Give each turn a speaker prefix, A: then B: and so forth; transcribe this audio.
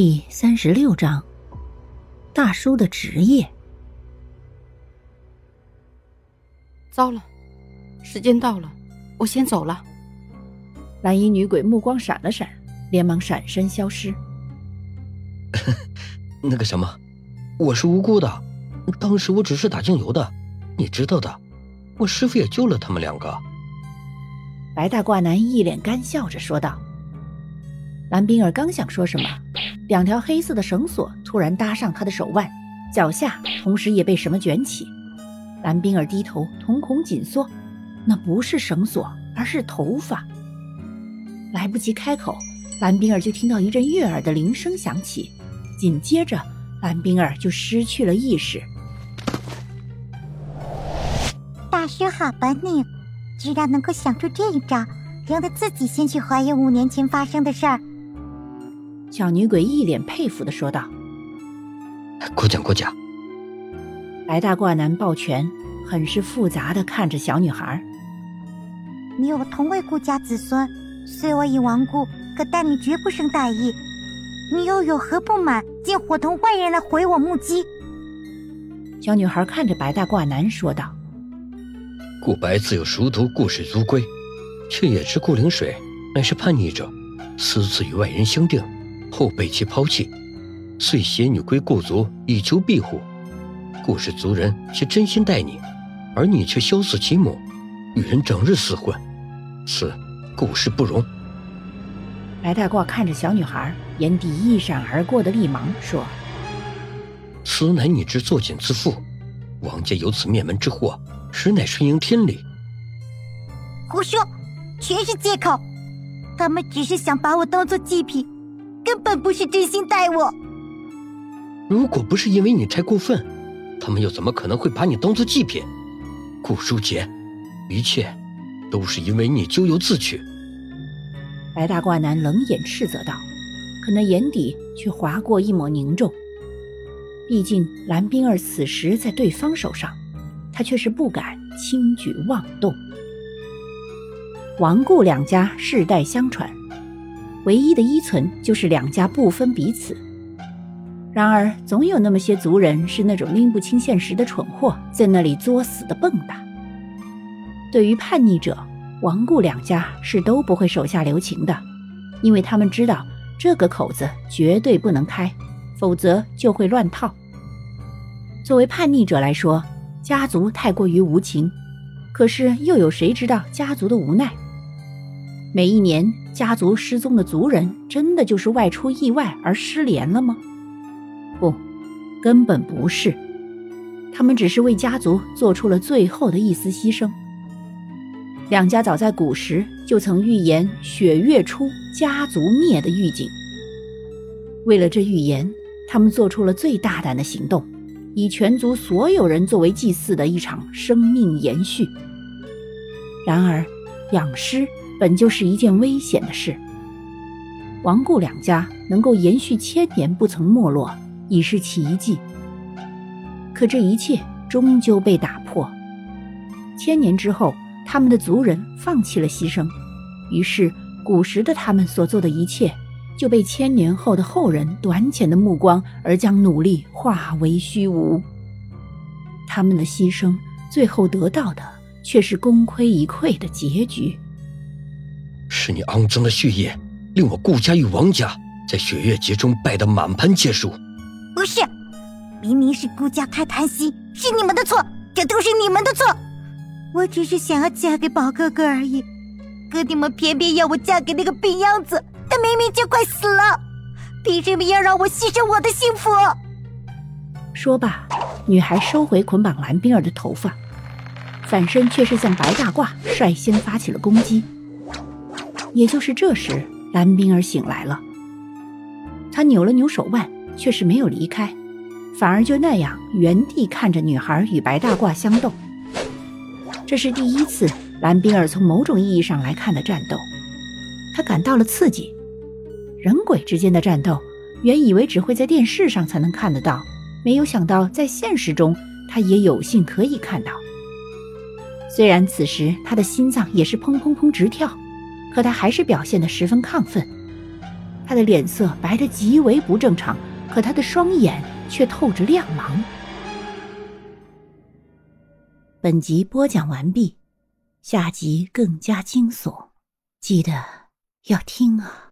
A: 第三十六章，大叔的职业。
B: 糟了，时间到了，我先走了。
A: 蓝衣女鬼目光闪了闪，连忙闪身消失。
C: 那个什么，我是无辜的，当时我只是打酱油的，你知道的。我师傅也救了他们两个。
A: 白大褂男一脸干笑着说道。蓝冰儿刚想说什么，两条黑色的绳索突然搭上他的手腕，脚下同时也被什么卷起。蓝冰儿低头，瞳孔紧缩，那不是绳索，而是头发。来不及开口，蓝冰儿就听到一阵悦耳的铃声响起，紧接着蓝冰儿就失去了意识。
D: 大师好本领，居然能够想出这一招，让他自己先去还原五年前发生的事儿。
A: 小女鬼一脸佩服的说道：“
C: 过奖过奖。”
A: 白大褂男抱拳，很是复杂的看着小女孩：“
D: 你我同为顾家子孙，虽我已亡故，可待你绝不生大意。你又有何不满，竟伙同外人来毁我木屐？”
A: 小女孩看着白大褂男说道：“
C: 顾白自有熟读，故事足归，却也知顾灵水乃是叛逆者，私自与外人相定。”后被其抛弃，遂携女归故族以求庇护。故氏族人却真心待你，而你却羞死其母，与人整日厮混，此故事不容。
A: 白大褂看着小女孩，眼底一闪而过的厉芒说：“
C: 此乃你之作茧自缚，王家有此灭门之祸，实乃顺应天理。”
D: 胡说，全是借口，他们只是想把我当做祭品。根本不是真心待我。
C: 如果不是因为你太过分，他们又怎么可能会把你当做祭品？顾书杰，一切都是因为你咎由自取。
A: 白大褂男冷眼斥责道，可那眼底却划过一抹凝重。毕竟蓝冰儿此时在对方手上，他却是不敢轻举妄动。王顾两家世代相传。唯一的依存就是两家不分彼此。然而，总有那么些族人是那种拎不清现实的蠢货，在那里作死的蹦跶。对于叛逆者，王顾两家是都不会手下留情的，因为他们知道这个口子绝对不能开，否则就会乱套。作为叛逆者来说，家族太过于无情，可是又有谁知道家族的无奈？每一年，家族失踪的族人真的就是外出意外而失联了吗？不，根本不是，他们只是为家族做出了最后的一丝牺牲。两家早在古时就曾预言雪月初家族灭的预警，为了这预言，他们做出了最大胆的行动，以全族所有人作为祭祀的一场生命延续。然而，养尸。本就是一件危险的事。王顾两家能够延续千年不曾没落，已是奇迹。可这一切终究被打破。千年之后，他们的族人放弃了牺牲，于是古时的他们所做的一切，就被千年后的后人短浅的目光而将努力化为虚无。他们的牺牲，最后得到的却是功亏一篑的结局。
C: 是你肮脏的血液，令我顾家与王家在雪月节中败得满盘皆输。
D: 不是，明明是顾家太贪心，是你们的错，这都是你们的错。我只是想要嫁给宝哥哥而已，可你们偏偏要我嫁给那个病秧子，他明明就快死了，凭什么要让我牺牲我的幸福？
A: 说罢，女孩收回捆绑蓝冰儿的头发，反身却是向白大褂率先发起了攻击。也就是这时，蓝冰儿醒来了。他扭了扭手腕，却是没有离开，反而就那样原地看着女孩与白大褂相斗。这是第一次蓝冰儿从某种意义上来看的战斗，他感到了刺激。人鬼之间的战斗，原以为只会在电视上才能看得到，没有想到在现实中他也有幸可以看到。虽然此时他的心脏也是砰砰砰直跳。可他还是表现得十分亢奋。他的脸色白得极为不正常，可他的双眼却透着亮芒。本集播讲完毕，下集更加惊悚，记得要听啊！